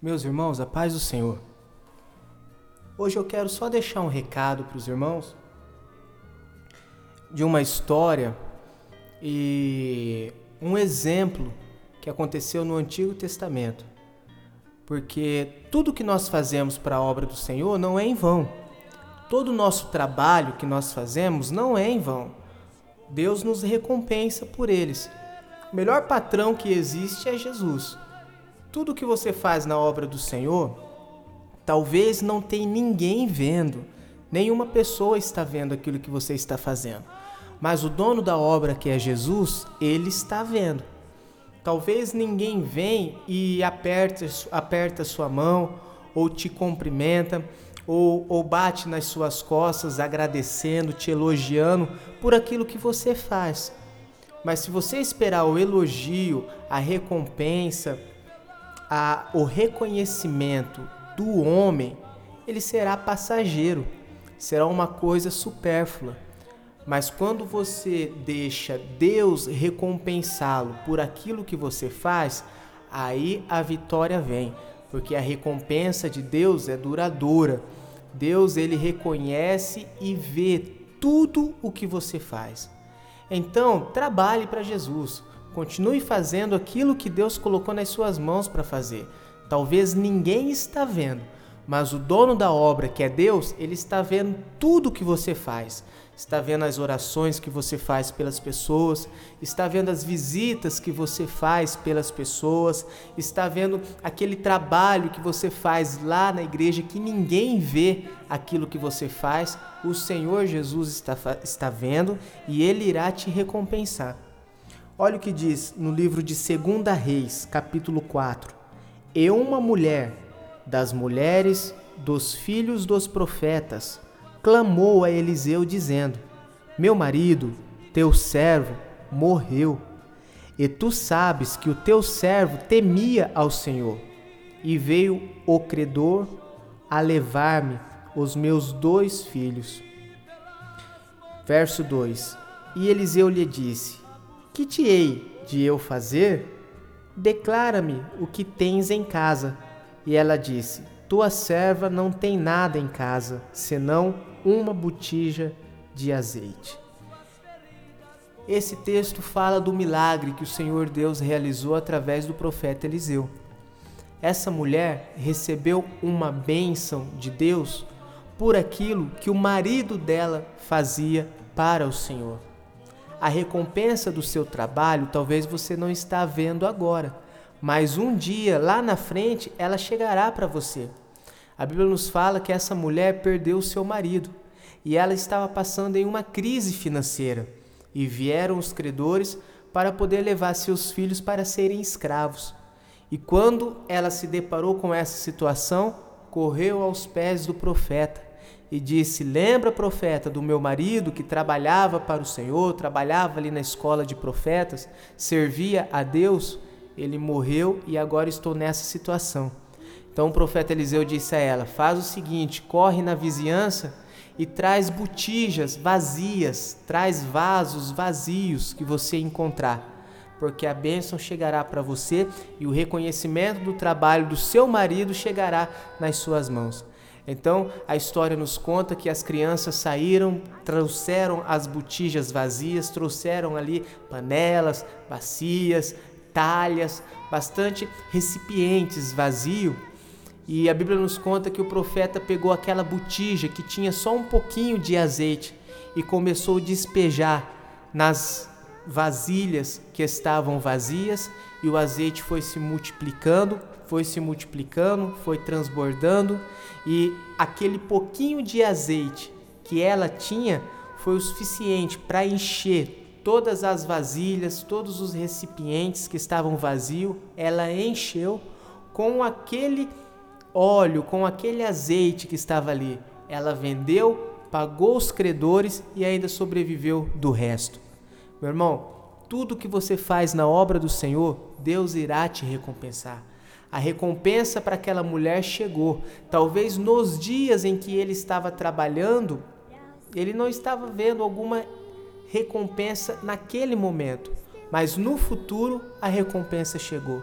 Meus irmãos, a paz do Senhor. Hoje eu quero só deixar um recado para os irmãos de uma história e um exemplo que aconteceu no Antigo Testamento. Porque tudo que nós fazemos para a obra do Senhor não é em vão. Todo o nosso trabalho que nós fazemos não é em vão. Deus nos recompensa por eles. O melhor patrão que existe é Jesus. Tudo que você faz na obra do Senhor, talvez não tenha ninguém vendo, nenhuma pessoa está vendo aquilo que você está fazendo. Mas o dono da obra, que é Jesus, ele está vendo. Talvez ninguém vem e aperta, aperta sua mão, ou te cumprimenta, ou, ou bate nas suas costas, agradecendo, te elogiando por aquilo que você faz. Mas se você esperar o elogio, a recompensa, a, o reconhecimento do homem, ele será passageiro, será uma coisa supérflua. Mas quando você deixa Deus recompensá-lo por aquilo que você faz, aí a vitória vem, porque a recompensa de Deus é duradoura. Deus ele reconhece e vê tudo o que você faz. Então, trabalhe para Jesus. Continue fazendo aquilo que Deus colocou nas suas mãos para fazer. Talvez ninguém está vendo, mas o dono da obra, que é Deus, ele está vendo tudo o que você faz. Está vendo as orações que você faz pelas pessoas, está vendo as visitas que você faz pelas pessoas, está vendo aquele trabalho que você faz lá na igreja que ninguém vê aquilo que você faz. O Senhor Jesus está, está vendo e ele irá te recompensar. Olha o que diz no livro de 2 Reis, capítulo 4. E uma mulher das mulheres dos filhos dos profetas clamou a Eliseu, dizendo: Meu marido, teu servo, morreu. E tu sabes que o teu servo temia ao Senhor. E veio o credor a levar-me os meus dois filhos. Verso 2: E Eliseu lhe disse: Que te hei de eu fazer? Declara-me o que tens em casa. E ela disse: tua serva não tem nada em casa, senão uma botija de azeite. Esse texto fala do milagre que o Senhor Deus realizou através do profeta Eliseu. Essa mulher recebeu uma bênção de Deus por aquilo que o marido dela fazia para o Senhor. A recompensa do seu trabalho talvez você não está vendo agora, mas um dia lá na frente ela chegará para você. A Bíblia nos fala que essa mulher perdeu o seu marido e ela estava passando em uma crise financeira e vieram os credores para poder levar seus filhos para serem escravos. E quando ela se deparou com essa situação, correu aos pés do profeta e disse: Lembra, profeta, do meu marido que trabalhava para o Senhor, trabalhava ali na escola de profetas, servia a Deus? ele morreu e agora estou nessa situação. Então o profeta Eliseu disse a ela: Faz o seguinte, corre na vizinhança e traz botijas vazias, traz vasos vazios que você encontrar, porque a bênção chegará para você e o reconhecimento do trabalho do seu marido chegará nas suas mãos. Então a história nos conta que as crianças saíram, trouxeram as botijas vazias, trouxeram ali panelas, bacias, talhas, bastante recipientes vazios. E a Bíblia nos conta que o profeta pegou aquela botija que tinha só um pouquinho de azeite e começou a despejar nas vasilhas que estavam vazias, e o azeite foi se multiplicando, foi se multiplicando, foi transbordando, e aquele pouquinho de azeite que ela tinha foi o suficiente para encher todas as vasilhas, todos os recipientes que estavam vazios, ela encheu com aquele óleo, com aquele azeite que estava ali. Ela vendeu, pagou os credores e ainda sobreviveu do resto. Meu irmão, tudo que você faz na obra do Senhor, Deus irá te recompensar. A recompensa para aquela mulher chegou. Talvez nos dias em que ele estava trabalhando, ele não estava vendo alguma recompensa naquele momento, mas no futuro a recompensa chegou.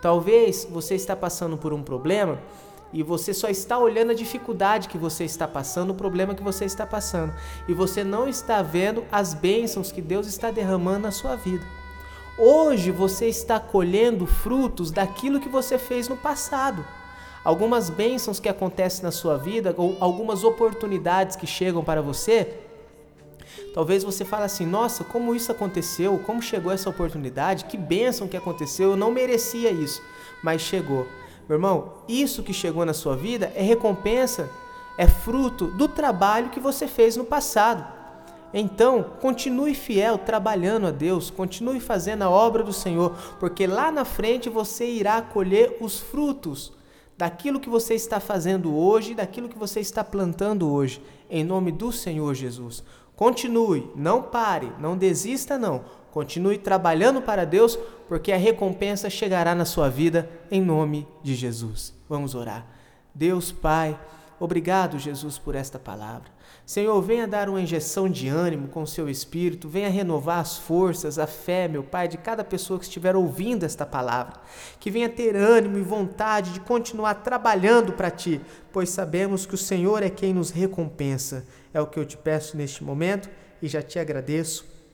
Talvez você está passando por um problema e você só está olhando a dificuldade que você está passando, o problema que você está passando, e você não está vendo as bênçãos que Deus está derramando na sua vida. Hoje você está colhendo frutos daquilo que você fez no passado. Algumas bênçãos que acontecem na sua vida, ou algumas oportunidades que chegam para você, Talvez você fale assim: nossa, como isso aconteceu? Como chegou essa oportunidade? Que bênção que aconteceu? Eu não merecia isso, mas chegou. Meu irmão, isso que chegou na sua vida é recompensa, é fruto do trabalho que você fez no passado. Então, continue fiel, trabalhando a Deus, continue fazendo a obra do Senhor, porque lá na frente você irá colher os frutos daquilo que você está fazendo hoje, daquilo que você está plantando hoje, em nome do Senhor Jesus. Continue, não pare, não desista não. Continue trabalhando para Deus, porque a recompensa chegará na sua vida em nome de Jesus. Vamos orar. Deus Pai, obrigado, Jesus, por esta palavra. Senhor, venha dar uma injeção de ânimo com o seu espírito, venha renovar as forças, a fé, meu Pai, de cada pessoa que estiver ouvindo esta palavra. Que venha ter ânimo e vontade de continuar trabalhando para ti, pois sabemos que o Senhor é quem nos recompensa. É o que eu te peço neste momento e já te agradeço